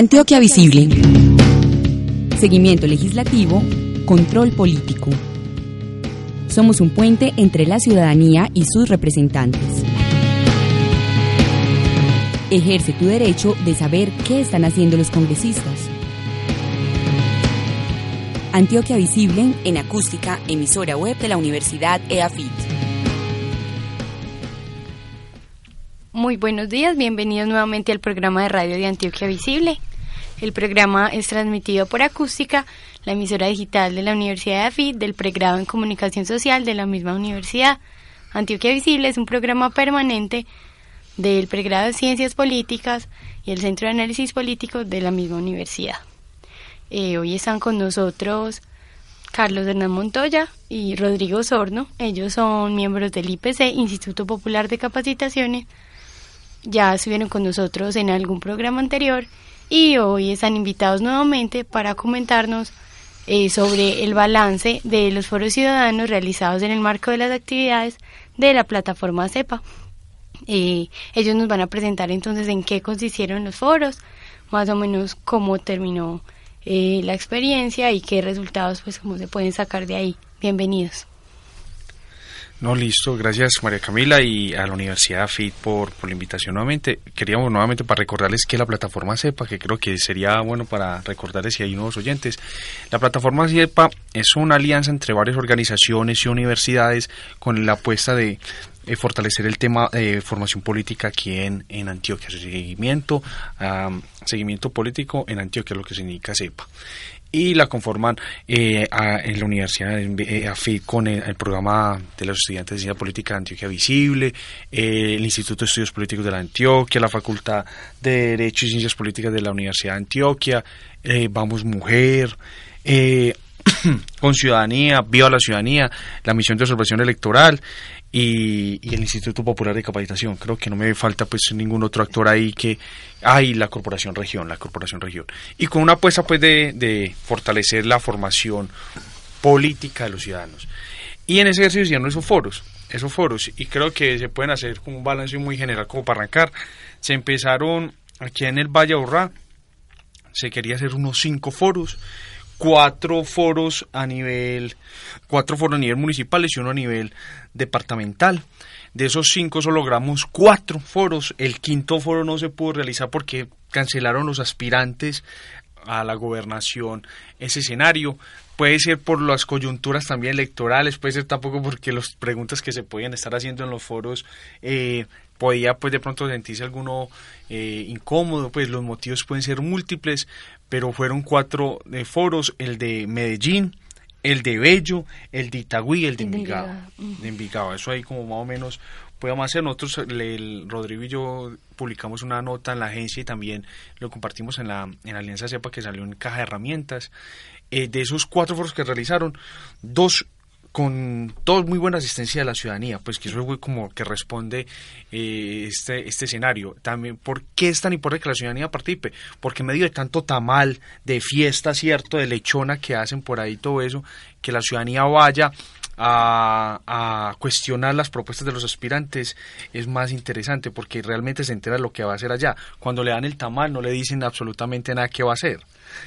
Antioquia Visible. Seguimiento legislativo, control político. Somos un puente entre la ciudadanía y sus representantes. Ejerce tu derecho de saber qué están haciendo los congresistas. Antioquia Visible en acústica, emisora web de la Universidad EAFIT. Muy buenos días, bienvenidos nuevamente al programa de radio de Antioquia Visible. El programa es transmitido por Acústica, la emisora digital de la Universidad de AFIT, del pregrado en Comunicación Social de la misma universidad. Antioquia Visible es un programa permanente del pregrado de Ciencias Políticas y el Centro de Análisis Político de la misma universidad. Eh, hoy están con nosotros Carlos Hernán Montoya y Rodrigo Sorno. Ellos son miembros del IPC, Instituto Popular de Capacitaciones, ya estuvieron con nosotros en algún programa anterior y hoy están invitados nuevamente para comentarnos eh, sobre el balance de los foros ciudadanos realizados en el marco de las actividades de la plataforma CEPA. Eh, ellos nos van a presentar entonces en qué consistieron los foros, más o menos cómo terminó eh, la experiencia y qué resultados pues cómo se pueden sacar de ahí. Bienvenidos. No, listo. Gracias María Camila y a la Universidad FIT por, por la invitación nuevamente. Queríamos nuevamente para recordarles que la plataforma CEPA, que creo que sería bueno para recordarles si hay nuevos oyentes, la plataforma CEPA es una alianza entre varias organizaciones y universidades con la apuesta de eh, fortalecer el tema de formación política aquí en, en Antioquia, seguimiento, seguimiento político en Antioquia, lo que significa CEPA y la conforman eh, en la Universidad de AFID con el, programa de los estudiantes de Ciencia Política de Antioquia Visible, eh, el Instituto de Estudios Políticos de la Antioquia, la Facultad de Derecho y Ciencias Políticas de la Universidad de Antioquia, eh, Vamos Mujer, con Ciudadanía, Viva la Ciudadanía, la Misión de Observación Electoral, y, el Instituto Popular de Capacitación. Creo que no me falta pues ningún otro actor ahí que hay la Corporación Región, la Corporación Región. Y con una apuesta pues de, de fortalecer la formación política de los ciudadanos. Y en ese ejercicio hicieron esos foros, esos foros, y creo que se pueden hacer como un balance muy general como para arrancar. Se empezaron aquí en el Valle Aurrá, se quería hacer unos cinco foros, cuatro foros a nivel, cuatro foros a nivel municipal y uno a nivel departamental. De esos cinco solo logramos cuatro foros. El quinto foro no se pudo realizar porque cancelaron los aspirantes a la gobernación ese escenario. Puede ser por las coyunturas también electorales, puede ser tampoco porque las preguntas que se podían estar haciendo en los foros eh, podía pues de pronto sentirse alguno eh, incómodo, pues los motivos pueden ser múltiples, pero fueron cuatro de foros, el de Medellín, el de Bello, el de Itagüí y el de Envigado. De Envigado, eso ahí como más o menos podemos hacer. Nosotros, el, Rodrigo y yo publicamos una nota en la agencia y también lo compartimos en la, en la Alianza CEPA que salió en Caja de Herramientas. Eh, de esos cuatro foros que realizaron, dos con todo muy buena asistencia de la ciudadanía, pues que eso es como que responde eh, este, este escenario. También, ¿por qué es tan importante que la ciudadanía participe? Porque en medio de tanto tamal, de fiesta, ¿cierto?, de lechona que hacen por ahí todo eso, que la ciudadanía vaya a, a, cuestionar las propuestas de los aspirantes es más interesante porque realmente se entera lo que va a hacer allá. Cuando le dan el tamal no le dicen absolutamente nada que va a hacer.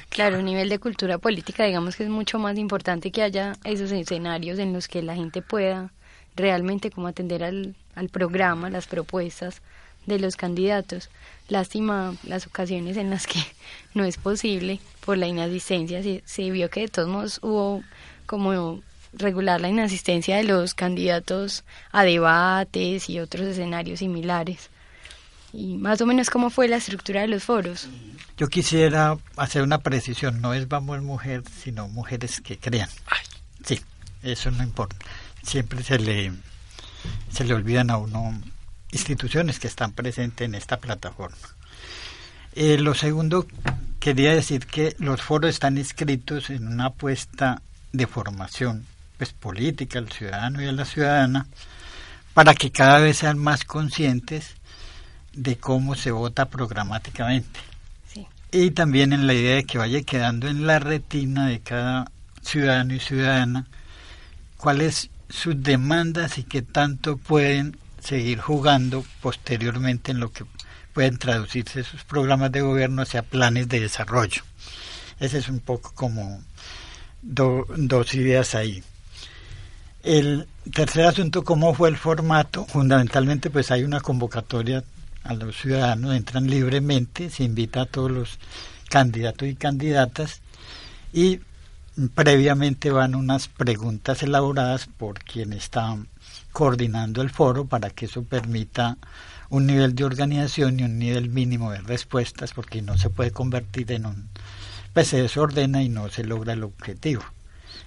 Claro, a nivel de cultura política, digamos que es mucho más importante que haya esos escenarios en los que la gente pueda realmente como atender al, al programa, las propuestas de los candidatos. Lástima las ocasiones en las que no es posible por la inasistencia. Se, se vio que de todos modos hubo como regular la inasistencia de los candidatos a debates y otros escenarios similares y más o menos cómo fue la estructura de los foros. Yo quisiera hacer una precisión, no es vamos mujer, sino mujeres que crean. Sí, eso no importa. Siempre se le se le olvidan a uno instituciones que están presentes en esta plataforma. Eh, lo segundo, quería decir que los foros están inscritos en una apuesta de formación pues, política al ciudadano y a la ciudadana para que cada vez sean más conscientes de cómo se vota programáticamente. Y también en la idea de que vaya quedando en la retina de cada ciudadano y ciudadana cuáles sus demandas y qué tanto pueden seguir jugando posteriormente en lo que pueden traducirse esos programas de gobierno hacia planes de desarrollo. Ese es un poco como dos ideas ahí. El tercer asunto, ¿cómo fue el formato? Fundamentalmente, pues hay una convocatoria a los ciudadanos, entran libremente, se invita a todos los candidatos y candidatas y previamente van unas preguntas elaboradas por quien está coordinando el foro para que eso permita un nivel de organización y un nivel mínimo de respuestas porque no se puede convertir en un pues se desordena y no se logra el objetivo.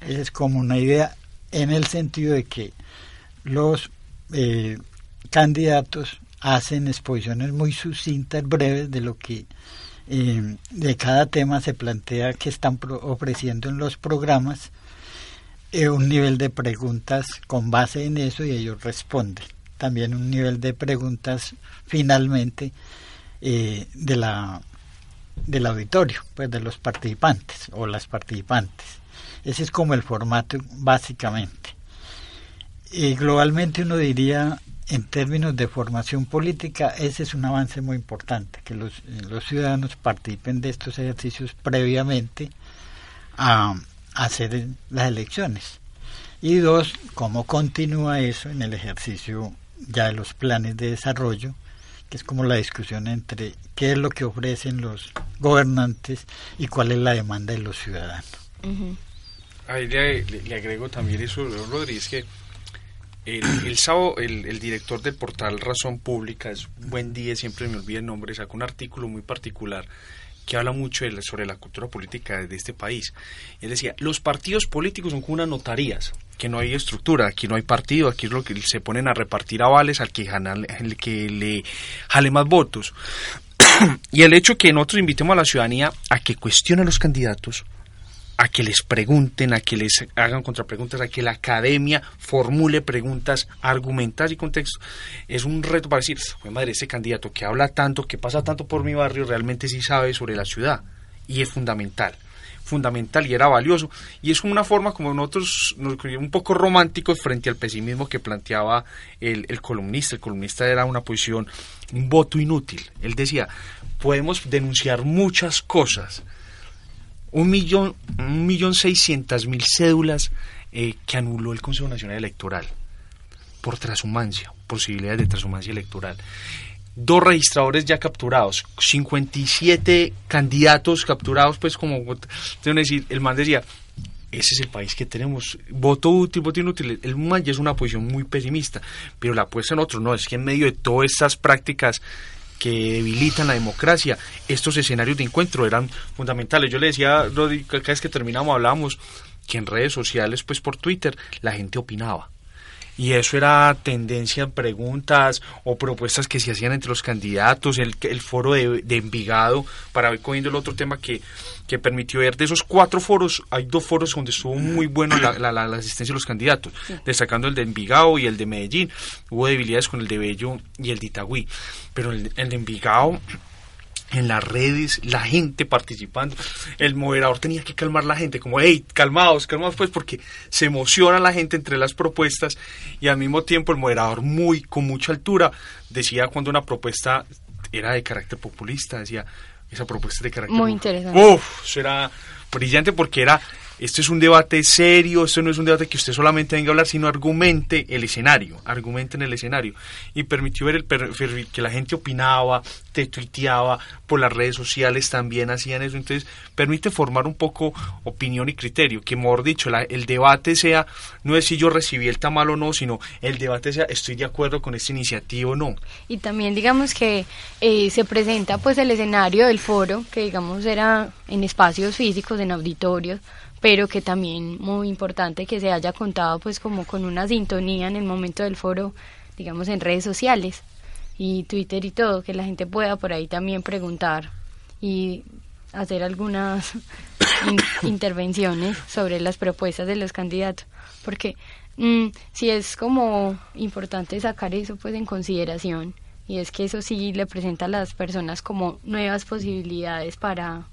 Esa es como una idea en el sentido de que los eh, candidatos hacen exposiciones muy sucintas, breves de lo que eh, de cada tema se plantea que están ofreciendo en los programas, eh, un nivel de preguntas con base en eso y ellos responden. También un nivel de preguntas finalmente de la del auditorio, pues de los participantes o las participantes. Ese es como el formato básicamente. Y globalmente uno diría, en términos de formación política, ese es un avance muy importante, que los, los ciudadanos participen de estos ejercicios previamente a, hacer las elecciones. Y dos, cómo continúa eso en el ejercicio ya de los planes de desarrollo, que es como la discusión entre qué es lo que ofrecen los gobernantes y cuál es la demanda de los ciudadanos. Ahí le, agrego también eso, Rodríguez, que el, sábado el, director del portal Razón Pública, es buen día, siempre me olvida el nombre, sacó un artículo muy particular que habla mucho sobre la cultura política de este país. Él decía, los partidos políticos son como unas notarías, que no hay estructura, aquí no hay partido, aquí es lo que se ponen a repartir avales al que, al que le jale más votos. y el hecho que nosotros invitemos a la ciudadanía a que cuestione a los candidatos, a que les pregunten, a que les hagan contrapreguntas, a que la academia formule preguntas argumentadas y contexto. Es un reto para decir, madre, ese candidato que habla tanto, que pasa tanto por mi barrio, realmente sí sabe sobre la ciudad. Y es fundamental fundamental y era valioso. Y es una forma como nosotros, un poco románticos frente al pesimismo que planteaba el, columnista. El columnista era una posición, un voto inútil. Él decía, podemos denunciar muchas cosas, un millón, un millón seiscientas mil cédulas eh, que anuló el Consejo Nacional Electoral por transhumancia, posibilidades de transhumancia electoral. Dos registradores ya capturados, 57 candidatos capturados, pues como, decir, el man decía, ese es el país que tenemos. Voto útil, voto inútil. El man ya es una posición muy pesimista, pero la apuesta en otro no, es que en medio de todas estas prácticas que debilitan la democracia. Estos escenarios de encuentro eran fundamentales. Yo le decía, Rodri, cada vez que terminamos hablábamos que en redes sociales, pues por Twitter, la gente opinaba y eso era tendencia en preguntas o propuestas que se hacían entre los candidatos, el, el foro de, Envigado, para ir cogiendo el otro tema que, que permitió ver de esos cuatro foros, hay dos foros donde estuvo muy bueno la, la, la asistencia de los candidatos, destacando el de Envigado y el de Medellín. Hubo debilidades con el de Bello y el de Itagüí, pero el, el de Envigado en las redes, la gente participando. El moderador tenía que calmar la gente, como, hey, calmados, calmados, pues, porque se emociona la gente entre las propuestas y al mismo tiempo el moderador, muy, con mucha altura, decía cuando una propuesta era de carácter populista, decía, esa propuesta de carácter. Muy interesante. Uf, eso era brillante porque era esto es un debate serio, esto no es un debate que usted solamente venga a hablar, sino argumente el escenario, argumente en el escenario. Y permitió ver el que la gente opinaba, te tuiteaba, por las redes sociales también hacían eso. Entonces, permite formar un poco opinión y criterio, que mejor dicho, el debate sea, no es si yo recibí el tamal o no, sino el debate sea, estoy de acuerdo con esta iniciativa o no. Y también digamos que eh, se presenta pues el escenario del foro, que digamos era en espacios físicos, en auditorios, pero que también muy importante que se haya contado pues como con una sintonía en el momento del foro, digamos en redes sociales y Twitter y todo, que la gente pueda por ahí también preguntar y hacer algunas intervenciones sobre las propuestas de los candidatos, porque mm, si es como importante sacar eso pues en consideración y es que eso sí le presenta a las personas como nuevas posibilidades para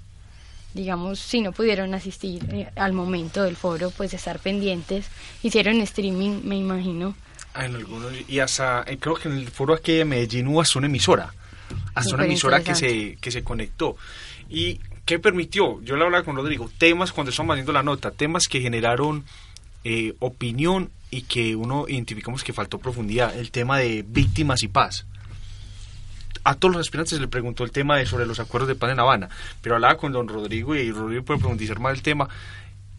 digamos, si no pudieron asistir eh, al momento del foro, pues estar pendientes. Hicieron streaming, me imagino. Ah, en algunos, y hasta, eh, creo que en el foro aquí de Medellín hubo hasta una emisora. hasta una emisora que se, que se conectó. ¿Y qué permitió? Yo le hablaba con Rodrigo, temas cuando estamos haciendo la nota, temas que generaron eh, opinión y que uno identificamos que faltó profundidad, el tema de víctimas y paz. A todos los aspirantes se le preguntó el tema de sobre los acuerdos de paz en Habana, pero hablaba con don Rodrigo y Rodrigo puede profundizar más el tema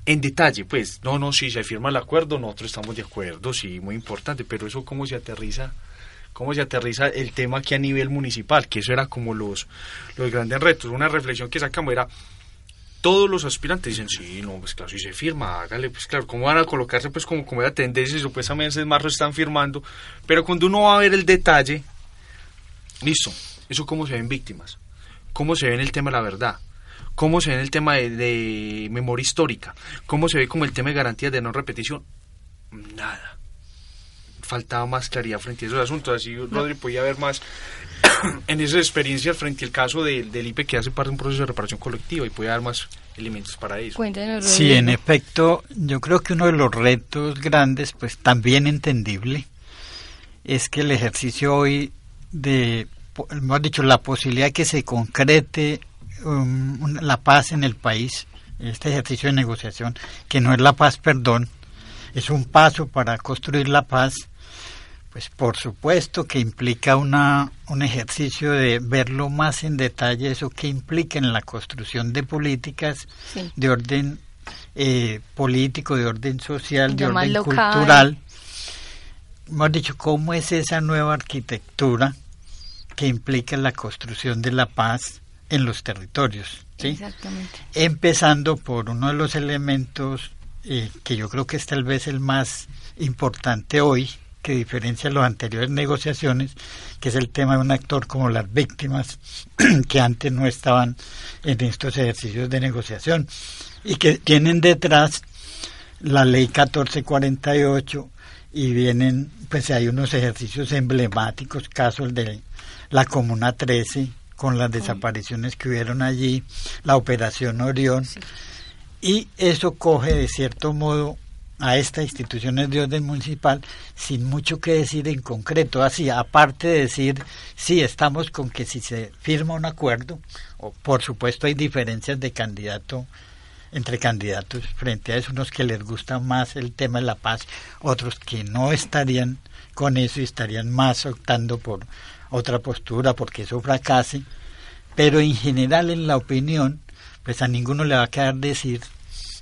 en detalle, pues, no, no, si se firma el acuerdo, nosotros estamos de acuerdo, sí, muy importante, pero eso cómo se aterriza cómo se aterriza el tema aquí a nivel municipal, que eso era como los, los grandes retos. Una reflexión que sacamos era, todos los aspirantes dicen, sí, no, pues claro, si se firma, hágale, pues claro, ¿cómo van a colocarse pues como, como era tendencia? Supuestamente en marzo están firmando, pero cuando uno va a ver el detalle, listo, eso cómo se ven víctimas, cómo se ve en el tema de la verdad, cómo se ve en el tema de, de memoria histórica, cómo se ve como el tema de garantías de no repetición, nada. Faltaba más claridad frente a esos asuntos. Así Rodri podía ver más en esa experiencia frente al caso del IPE que hace parte de un proceso de reparación colectiva y puede dar más elementos para eso. sí, en efecto, yo creo que uno de los retos grandes, pues también entendible, es que el ejercicio hoy de, hemos dicho, la posibilidad de que se concrete um, la paz en el país, este ejercicio de negociación, que no es la paz, perdón, es un paso para construir la paz, pues por supuesto que implica una, un ejercicio de verlo más en detalle, eso que implica en la construcción de políticas de orden eh, político, de orden social, de orden cultural. Hemos dicho, ¿cómo es esa nueva arquitectura que implica la construcción de la paz en los territorios? ¿sí? Exactamente. Empezando por uno de los elementos eh, que yo creo que es tal vez el más importante hoy, que diferencia las anteriores negociaciones, que es el tema de un actor como las víctimas, que antes no estaban en estos ejercicios de negociación, y que tienen detrás la ley 1448 y vienen, pues hay unos ejercicios emblemáticos, casos de la Comuna 13, con las desapariciones que hubieron allí, la Operación Orión, y eso coge de cierto modo a estas instituciones de orden municipal sin mucho que decir en concreto. Así, aparte de decir, sí, estamos con que si se firma un acuerdo, o por supuesto hay diferencias de candidato entre candidatos frente a eso, unos que les gusta más el tema de la paz, otros que no estarían con eso y estarían más optando por otra postura porque eso fracase, pero en general en la opinión, pues a ninguno le va a quedar decir,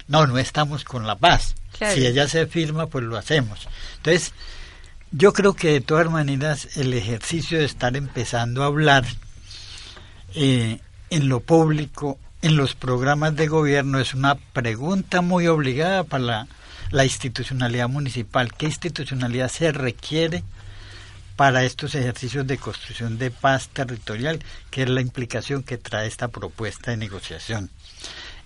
no, no estamos con la paz si ella se firma, pues lo hacemos. Entonces, yo creo que de todas maneras el ejercicio de estar empezando a hablar eh, en lo público, en los programas de gobierno, es una pregunta muy obligada para la, la institucionalidad municipal. ¿Qué institucionalidad se requiere para estos ejercicios de construcción de paz territorial, que es la implicación que trae esta propuesta de negociación?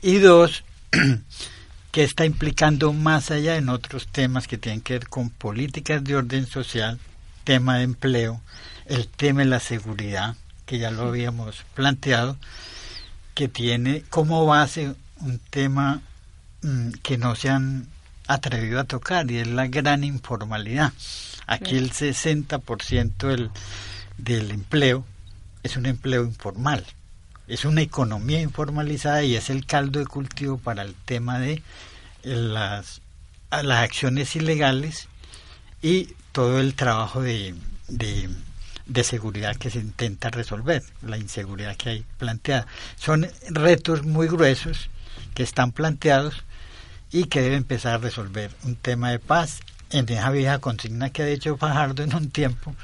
Y dos, que está implicando más allá en otros temas que tienen que ver con políticas de orden social, tema de empleo, el tema de la seguridad, que ya lo habíamos planteado, que tiene como base un tema mm, que no se han atrevido a tocar y es la gran informalidad. Aquí el 60% del, del empleo es un empleo informal es una economía informalizada y es el caldo de cultivo para el tema de las, las acciones ilegales y todo el trabajo de, de, seguridad que se intenta resolver, la inseguridad que hay planteada. Son retos muy gruesos que están planteados y que debe empezar a resolver un tema de paz en esa vieja consigna que ha dicho Fajardo en un tiempo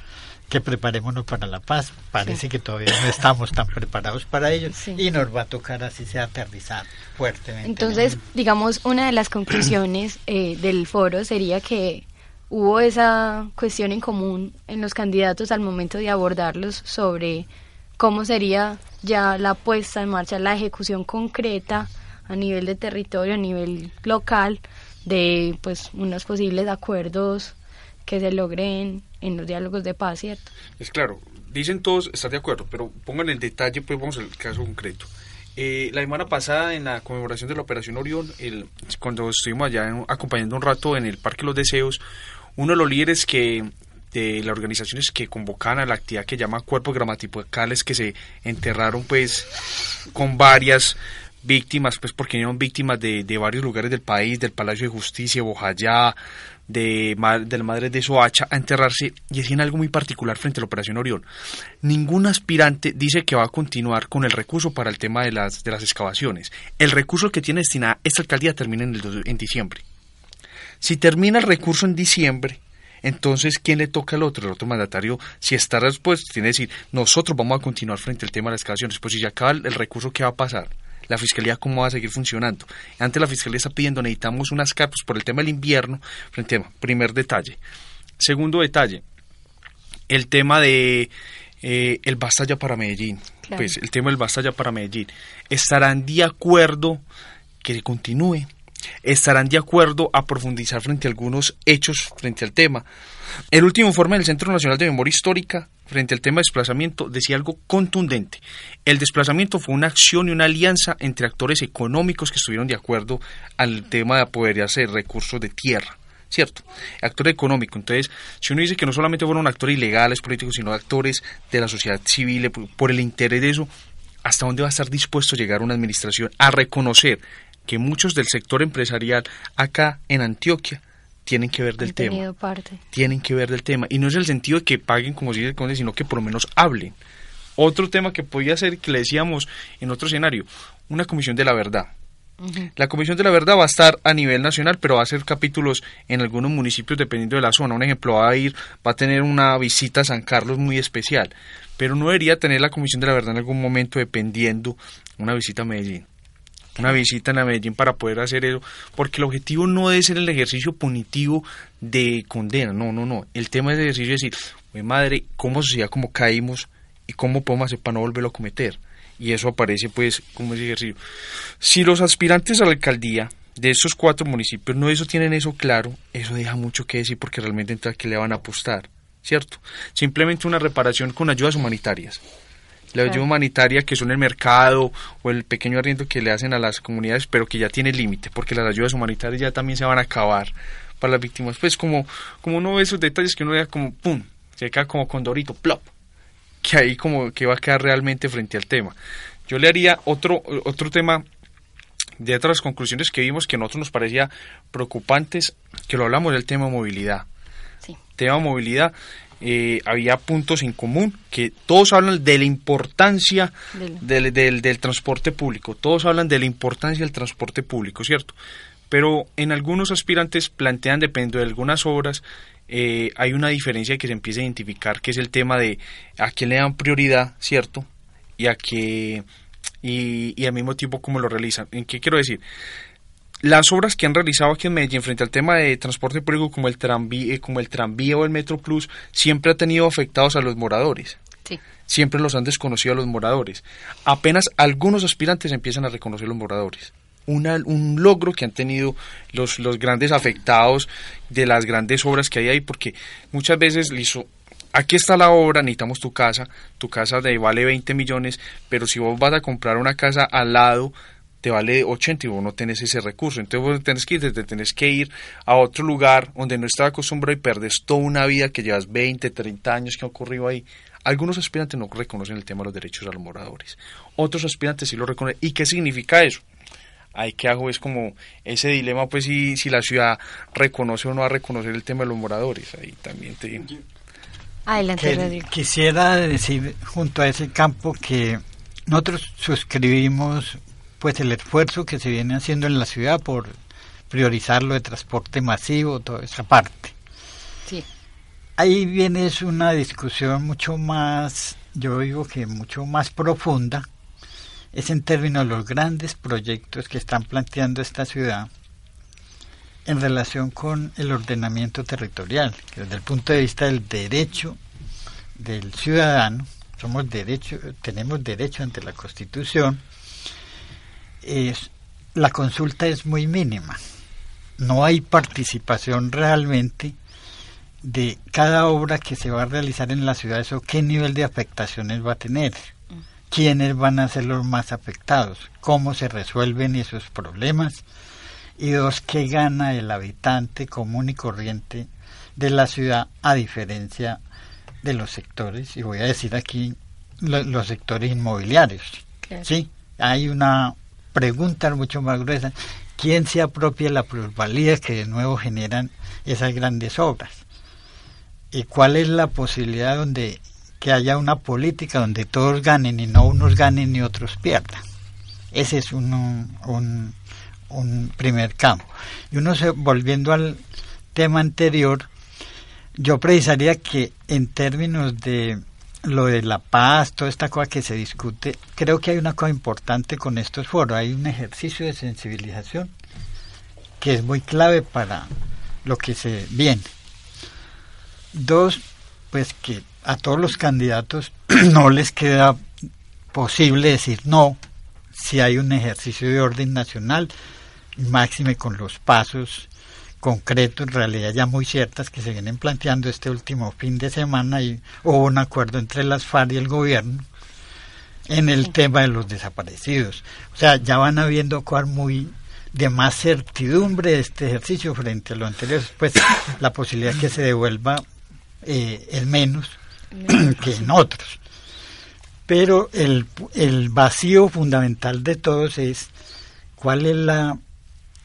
que preparémonos para la paz. Parece que todavía no estamos tan preparados para ello y nos va a tocar así sea aterrizar fuertemente. Entonces, digamos, una de las conclusiones eh, del foro sería que hubo esa cuestión en común en los candidatos al momento de abordarlos sobre cómo sería ya la puesta en marcha, la ejecución concreta a nivel de territorio, a nivel local, de pues unos posibles acuerdos que se logren en los diálogos de paz, ¿cierto? Es claro, dicen todos estar de acuerdo, pero pongan en detalle, pues vamos al caso concreto. Eh, la semana pasada, en la conmemoración de la Operación Orión, el, cuando estuvimos allá acompañando un rato en el Parque Los Deseos, uno de los líderes que de las organizaciones que convocan a la actividad que llama cuerpos gramaticales que se enterraron pues con varias víctimas, pues porque eran víctimas de, de varios lugares del país, del Palacio de Justicia, Bojayá, de, de la madre de Soacha, a enterrarse y decían algo muy particular frente a la Operación Orión. Ningún aspirante dice que va a continuar con el recurso para el tema de las, de las excavaciones. El recurso que tiene destinada esta alcaldía termina en, el, en diciembre. Si termina el recurso en diciembre, entonces, ¿quién le toca al otro? El otro mandatario, si está respuesto, tiene que decir, nosotros vamos a continuar frente al tema de las excavaciones. Pues si ya acaba el recurso, ¿qué va a pasar? La fiscalía cómo va a seguir funcionando. Antes la fiscalía está pidiendo, necesitamos unas cartas por el tema del invierno, frente a, primer detalle. Segundo detalle, el tema de eh, el basta ya para Medellín. Pues el tema del basta ya para Medellín. ¿Estarán de acuerdo que continúe? ¿Estarán de acuerdo a profundizar frente a algunos hechos frente al tema? El último informe del Centro Nacional de Memoria Histórica frente al tema de desplazamiento decía algo contundente. El desplazamiento fue una acción y una alianza entre actores económicos que estuvieron de acuerdo al tema de apoderarse recursos de tierra. ¿Cierto? Actor económico. Entonces, si uno dice que no solamente fueron actores ilegales políticos, sino actores de la sociedad civil, por el interés de eso, ¿hasta dónde va a estar dispuesto a llegar una administración a reconocer que muchos del sector empresarial acá en Antioquia tienen que ver del tema. Parte. Tienen que ver del tema. Y no es el sentido de que paguen como si dice sino que por lo menos hablen. Otro tema que podía ser, que le decíamos en otro escenario, una comisión de la verdad. La Comisión de la Verdad va a estar a nivel nacional, pero va a ser capítulos en algunos municipios dependiendo de la zona. Un ejemplo, va a ir, va a tener una visita a San Carlos muy especial, pero no debería tener la Comisión de la Verdad en algún momento dependiendo una visita a Medellín una visita la Medellín para poder hacer eso, porque el objetivo no es ser el ejercicio punitivo de condena, no, no, no. El tema es ejercicio de decir, madre, ¿cómo sociedad, cómo caímos y cómo podemos hacer para no volverlo a cometer? Y eso aparece pues como ese ejercicio. Si los aspirantes a la alcaldía de esos cuatro municipios no eso tienen eso claro, eso deja mucho que decir porque realmente entonces que le van a apostar, ¿cierto? Simplemente una reparación con ayudas humanitarias la ayuda humanitaria que son el mercado o el pequeño arriendo que le hacen a las comunidades, pero que ya tiene límite, porque las ayudas humanitarias ya también se van a acabar para las víctimas. Pues como, como uno ve esos detalles que uno vea como pum, se queda como condorito, plop, que ahí como que va a quedar realmente frente al tema. Yo le haría otro, otro tema de otras conclusiones que vimos que a nosotros nos parecía preocupantes, que lo hablamos del tema movilidad. Sí. Tema movilidad, eh, había puntos en común, que todos hablan de la importancia del, del, transporte público, todos hablan de la importancia del transporte público, ¿cierto? Pero en algunos aspirantes plantean, dependiendo de algunas obras, eh, hay una diferencia que se empieza a identificar, que es el tema de a quién le dan prioridad, ¿cierto? Y a qué, y, y al mismo tiempo cómo lo realizan. ¿En qué quiero decir? Las obras que han realizado aquí en Medellín frente al tema de transporte público como el tranvía, eh, como el tranvía o el Metro Plus siempre ha tenido afectados a los moradores. Siempre los han desconocido a los moradores. Apenas algunos aspirantes empiezan a reconocer los moradores. un logro que han tenido los, los grandes afectados de las grandes obras que hay ahí, porque muchas veces listo, aquí está la obra, necesitamos tu casa, tu casa de vale 20 millones, pero si vos vas a comprar una casa al lado, te vale 80 y vos no tenés ese recurso. Entonces vos tenés que ir, te tenés que ir a otro lugar donde no estás acostumbrado y perdes toda una vida que llevas 20, 30 años que ha ocurrido ahí. Algunos aspirantes no reconocen el tema de los derechos a los moradores. Otros aspirantes sí lo reconocen. ¿Y qué significa eso? Ahí que hago es como ese dilema, pues si, si la ciudad reconoce o no va a reconocer el tema de los moradores. Ahí también te... Adelante, Quisiera decir junto a ese campo que nosotros suscribimos pues el esfuerzo que se viene haciendo en la ciudad por priorizar lo de transporte masivo, toda esa parte. Sí. Ahí viene es una discusión mucho más, yo digo que mucho más profunda, es en términos de los grandes proyectos que están planteando esta ciudad en relación con el ordenamiento territorial, que desde el punto de vista del derecho del ciudadano, somos derecho, tenemos derecho ante la Constitución, es, la consulta es muy mínima. No hay participación realmente de cada obra que se va a realizar en la ciudad, eso qué nivel de afectaciones va a tener, quiénes van a ser los más afectados, cómo se resuelven esos problemas y dos, qué gana el habitante común y corriente de la ciudad a diferencia de los sectores, y voy a decir aquí los sectores inmobiliarios. ¿sí? Hay una pregunta mucho más gruesa. ¿Quién se apropia la plusvalía que de nuevo generan esas grandes obras? ¿Y cuál es la posibilidad donde que haya una política donde todos ganen y no unos ganen ni otros pierdan? Ese es un, un, un primer campo. Y uno se, volviendo al tema anterior, yo precisaría que en términos de lo de la paz, toda esta cosa que se discute, creo que hay una cosa importante con estos foros, hay un ejercicio de sensibilización que es muy clave para lo que se viene. Dos, pues que a todos los candidatos no les queda posible decir no si hay un ejercicio de orden nacional, máxime con los pasos concretos, en realidad ya muy ciertas, que se vienen planteando este último fin de semana y hubo un acuerdo entre las FARC y el gobierno en el tema de los desaparecidos. O sea, ya van habiendo cosas muy de más certidumbre este ejercicio frente a lo anterior. Pues la posibilidad que se devuelva eh, es menos que en otros. Pero el, el vacío fundamental de todos es cuál es la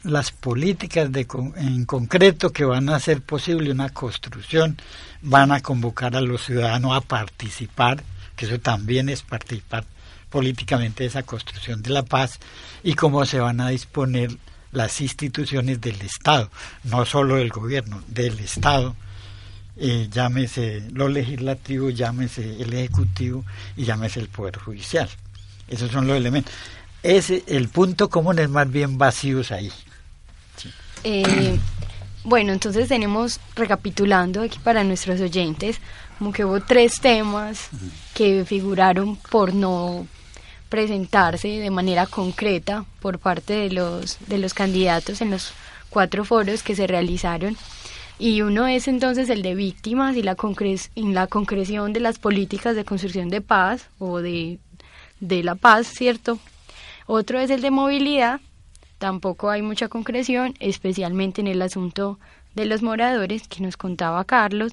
las políticas de, en concreto que van a hacer posible una construcción, van a convocar a los ciudadanos a participar, que eso también es participar políticamente de esa construcción de la paz, y cómo se van a disponer las instituciones del Estado, no solo del gobierno, del Estado, eh, llámese lo legislativo, llámese el ejecutivo y llámese el Poder Judicial. Esos son los elementos. Ese, el punto común es más bien vacíos ahí. Eh, bueno, entonces tenemos, recapitulando aquí para nuestros oyentes, como que hubo tres temas que figuraron por no presentarse de manera concreta por parte de los, de los candidatos en los cuatro foros que se realizaron. Y uno es entonces el de víctimas y la, la concreción de las políticas de construcción de paz o de, de la paz, ¿cierto? Otro es el de movilidad Tampoco hay mucha concreción, especialmente en el asunto de los moradores que nos contaba Carlos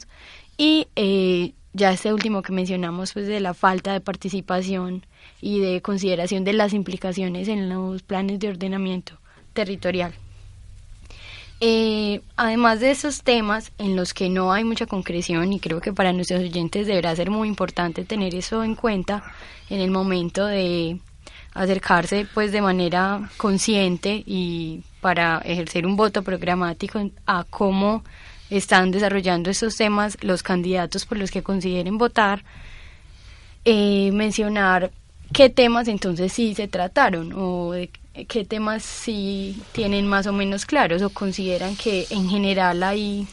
y eh, ya este último que mencionamos pues de la falta de participación y de consideración de las implicaciones en los planes de ordenamiento territorial. Eh, además de esos temas en los que no hay mucha concreción y creo que para nuestros oyentes deberá ser muy importante tener eso en cuenta en el momento de acercarse pues de manera consciente y para ejercer un voto programático a cómo están desarrollando estos temas los candidatos por los que consideren votar, eh, mencionar qué temas entonces sí se trataron o qué temas sí tienen más o menos claros o consideran que en general hay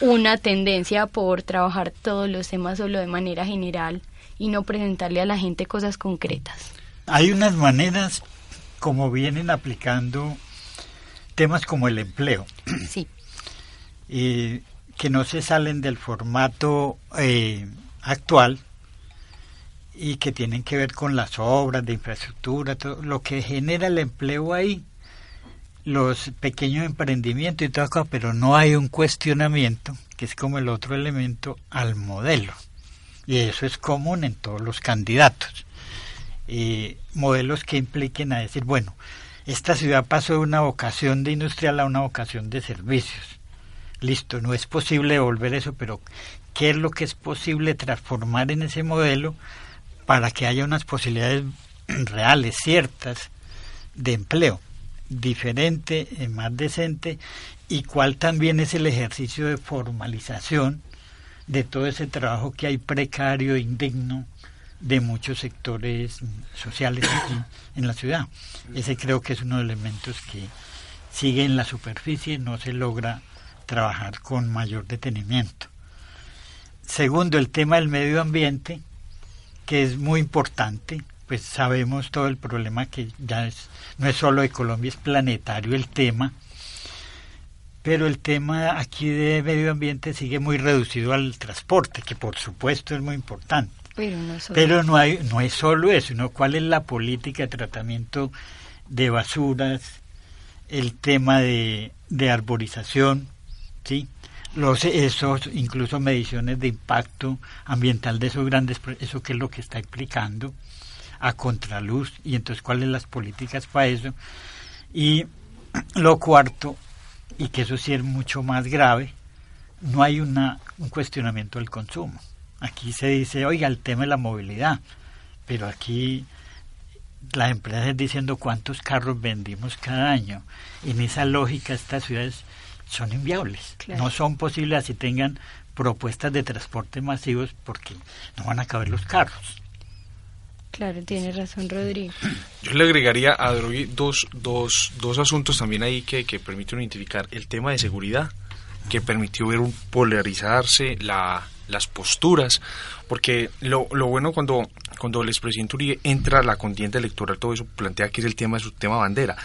una tendencia por trabajar todos los temas solo de manera general y no presentarle a la gente cosas concretas. Hay unas maneras como vienen aplicando temas como el empleo. Sí. Y que no se salen del formato eh, actual y que tienen que ver con las obras de infraestructura, todo lo que genera el empleo ahí, los pequeños emprendimientos y todo eso, pero no hay un cuestionamiento, que es como el otro elemento, al modelo. Y eso es común en todos los candidatos eh, modelos que impliquen a decir, bueno, esta ciudad pasó de una vocación de industrial a una vocación de servicios. Listo, no es posible devolver eso, pero ¿qué es lo que es posible transformar en ese modelo para que haya unas posibilidades reales, ciertas, de empleo, diferente, eh, más decente, y cuál también es el ejercicio de formalización de todo ese trabajo que hay precario, indigno, de muchos sectores sociales en la ciudad. Ese creo que es uno de los elementos que sigue en la superficie, no se logra trabajar con mayor detenimiento. Segundo, el tema del medio ambiente, que es muy importante, pues sabemos todo el problema que ya es, no es solo de Colombia, es planetario el tema, pero el tema aquí de medio ambiente sigue muy reducido al transporte, que por supuesto es muy importante. Pero no, hay, no es solo eso, sino cuál es la política de tratamiento de basuras, el tema de, de arborización, ¿sí? los esos incluso mediciones de impacto ambiental de esos grandes eso que es lo que está explicando a contraluz y entonces cuáles las políticas para eso y lo cuarto y que eso sí es mucho más grave no hay una, un cuestionamiento del consumo aquí se dice oiga el tema de la movilidad pero aquí las empresas diciendo cuántos carros vendimos cada año en esa lógica estas ciudades son inviables. No son posibles así tengan propuestas de transporte masivos porque no van a caber los carros. Claro, tiene razón Rodrigo. Yo le agregaría a Drogi dos, dos, dos asuntos también ahí que, que permiten identificar el tema de seguridad, que permitió ver un polarizarse la, las posturas, porque lo, lo bueno cuando, cuando el expresidente Uribe entra a la contienda electoral, todo eso plantea que es el tema de su tema bandera,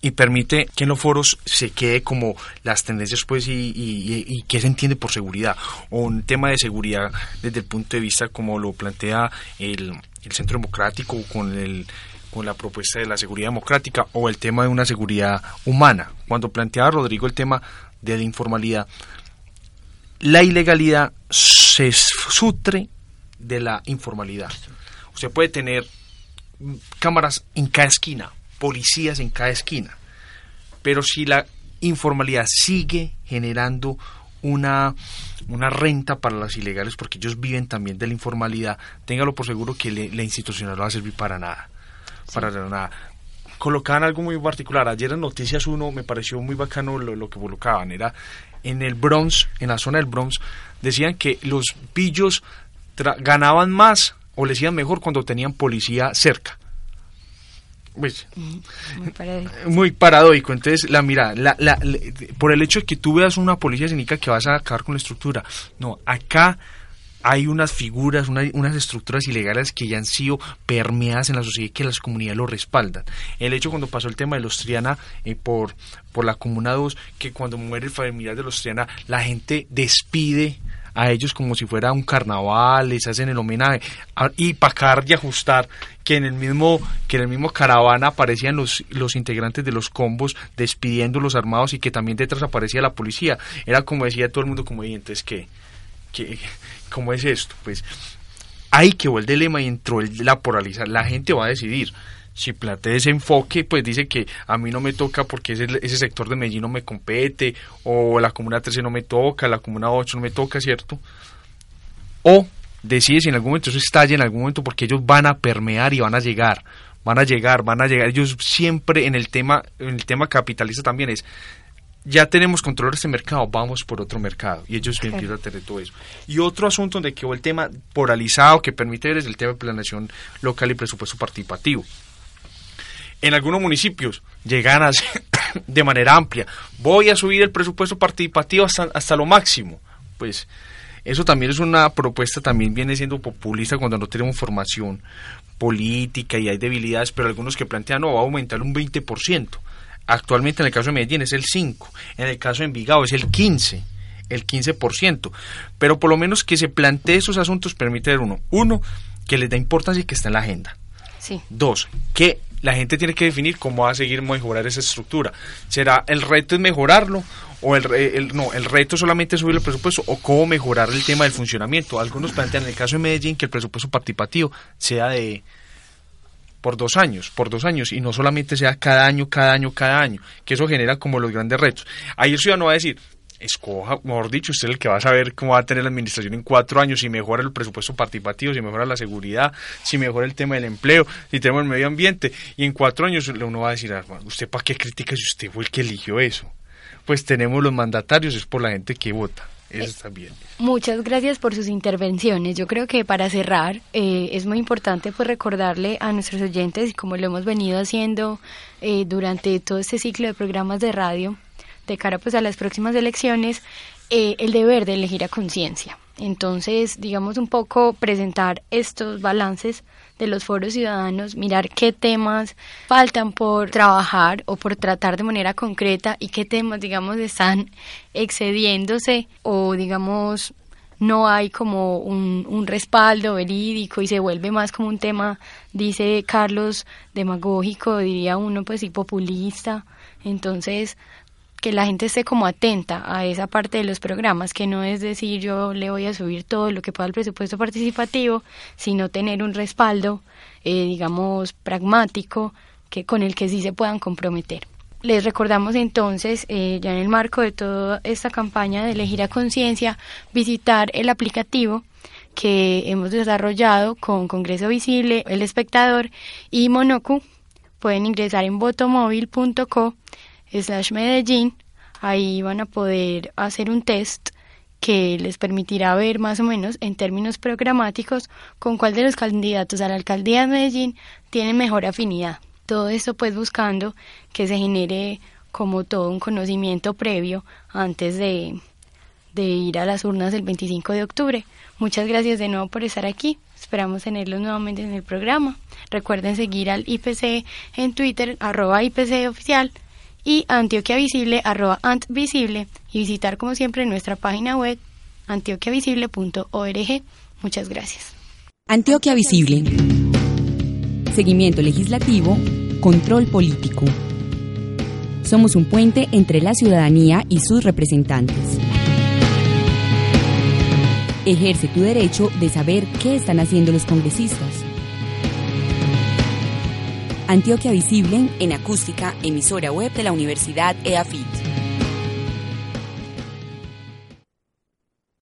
y permite que en los foros se quede como las tendencias, pues, y, y, y qué se entiende por seguridad, o un tema de seguridad desde el punto de vista como lo plantea el, el Centro Democrático con el con la propuesta de la seguridad democrática o el tema de una seguridad humana. Cuando planteaba Rodrigo el tema de la informalidad, la ilegalidad se sutre de la informalidad. Usted puede tener cámaras en cada esquina, policías en cada esquina, pero si la informalidad sigue generando una, una renta para las ilegales, porque ellos viven también de la informalidad, téngalo por seguro que la institucional no va a servir para nada. Para nada colocaban algo muy particular. Ayer en Noticias 1 me pareció muy bacano lo, lo que colocaban. Era en el Bronx, en la zona del Bronx, decían que los pillos ganaban más o les iban mejor cuando tenían policía cerca. Pues, muy, paradójico. muy, paradójico. Entonces, la mira, la, la, por el hecho de que tú veas una policía significa que vas a acabar con la estructura. No, acá hay unas figuras, unas estructuras ilegales que ya han sido permeadas en la sociedad y que las comunidades lo respaldan. El hecho cuando pasó el tema de los Triana eh, por, por la Comuna 2, que cuando muere el familiar de los Triana, la gente despide a ellos como si fuera un carnaval, les hacen el homenaje y pacar y ajustar que en el mismo que en el mismo caravana aparecían los los integrantes de los combos despidiendo los armados y que también detrás aparecía la policía. Era como decía todo el mundo como entonces que que ¿Cómo es esto? Pues hay que volver el lema y entró la polarización. La gente va a decidir. Si plantea ese enfoque, pues dice que a mí no me toca porque ese, ese sector de Medellín no me compete, o la Comuna 13 no me toca, la Comuna 8 no me toca, ¿cierto? O decide si en algún momento eso estalla en algún momento porque ellos van a permear y van a llegar van a llegar, van a llegar. Ellos siempre en el tema, en el tema capitalista también es ya tenemos control de este mercado, vamos por otro mercado. Y ellos empiezan a tener todo eso. Y otro asunto donde quedó el tema polarizado que permite ver es el tema de planeación local y presupuesto participativo. En algunos municipios llegan a de manera amplia, voy a subir el presupuesto participativo hasta, hasta lo máximo. Pues eso también es una propuesta, también viene siendo populista cuando no tenemos formación política y hay debilidades, pero algunos que plantean, no, va a aumentar un 20%. Actualmente en el caso de Medellín es el 5, en el caso de Envigado es el 15, el 15%, pero por lo menos que se plantee esos asuntos permite ver uno, uno, que les da importancia y que está en la agenda. Sí. Dos, que la gente tiene que definir cómo va a seguir mejorar esa estructura. ¿Será el reto es mejorarlo o el, el, no, el reto solamente subir el presupuesto o cómo mejorar el tema del funcionamiento? Algunos plantean en el caso de Medellín que el presupuesto participativo sea de por dos años, por dos años, y no solamente sea cada año, cada año, cada año, que eso genera como los grandes retos. Ahí el ciudadano va a decir, escoja, mejor dicho, usted es el que va a saber cómo va a tener la administración en cuatro años, si mejora el presupuesto participativo, si mejora la seguridad, si mejora el tema del empleo, si tenemos el medio ambiente, y en cuatro años uno va a decir, ah, ¿usted para qué critica si usted fue el que eligió eso? Pues tenemos los mandatarios, es por la gente que vota. Eso está bien. Muchas gracias por sus intervenciones. Yo creo que para cerrar eh, es muy importante pues recordarle a nuestros oyentes, como lo hemos venido haciendo eh, durante todo este ciclo de programas de radio, de cara pues a las próximas elecciones, eh, el deber de elegir a conciencia. Entonces, digamos un poco presentar estos balances de los foros ciudadanos, mirar qué temas faltan por trabajar o por tratar de manera concreta y qué temas, digamos, están excediéndose o, digamos, no hay como un, un respaldo verídico y se vuelve más como un tema, dice Carlos, demagógico, diría uno, pues y populista. Entonces, que la gente esté como atenta a esa parte de los programas, que no es decir yo le voy a subir todo lo que pueda al presupuesto participativo, sino tener un respaldo, eh, digamos, pragmático, que con el que sí se puedan comprometer. Les recordamos entonces, eh, ya en el marco de toda esta campaña de elegir a conciencia, visitar el aplicativo que hemos desarrollado con Congreso Visible, El Espectador y Monocu. Pueden ingresar en votomóvil.co slash Medellín. Ahí van a poder hacer un test que les permitirá ver más o menos en términos programáticos con cuál de los candidatos a la alcaldía de Medellín tienen mejor afinidad. Todo esto pues buscando que se genere como todo un conocimiento previo antes de, ir a las urnas el 25 de octubre. Muchas gracias de nuevo por estar aquí. Esperamos tenerlos nuevamente en el programa. Recuerden seguir al IPC en Twitter, arroba IPC oficial y Antioquia Visible, arroba antvisible y visitar como siempre nuestra página web antioquiavisible.org. Muchas gracias. Antioquia Visible. Seguimiento legislativo, control político. Somos un puente entre la ciudadanía y sus representantes. Ejerce tu derecho de saber qué están haciendo los congresistas. Antioquia Visible en acústica, emisora web de la Universidad EAFIT.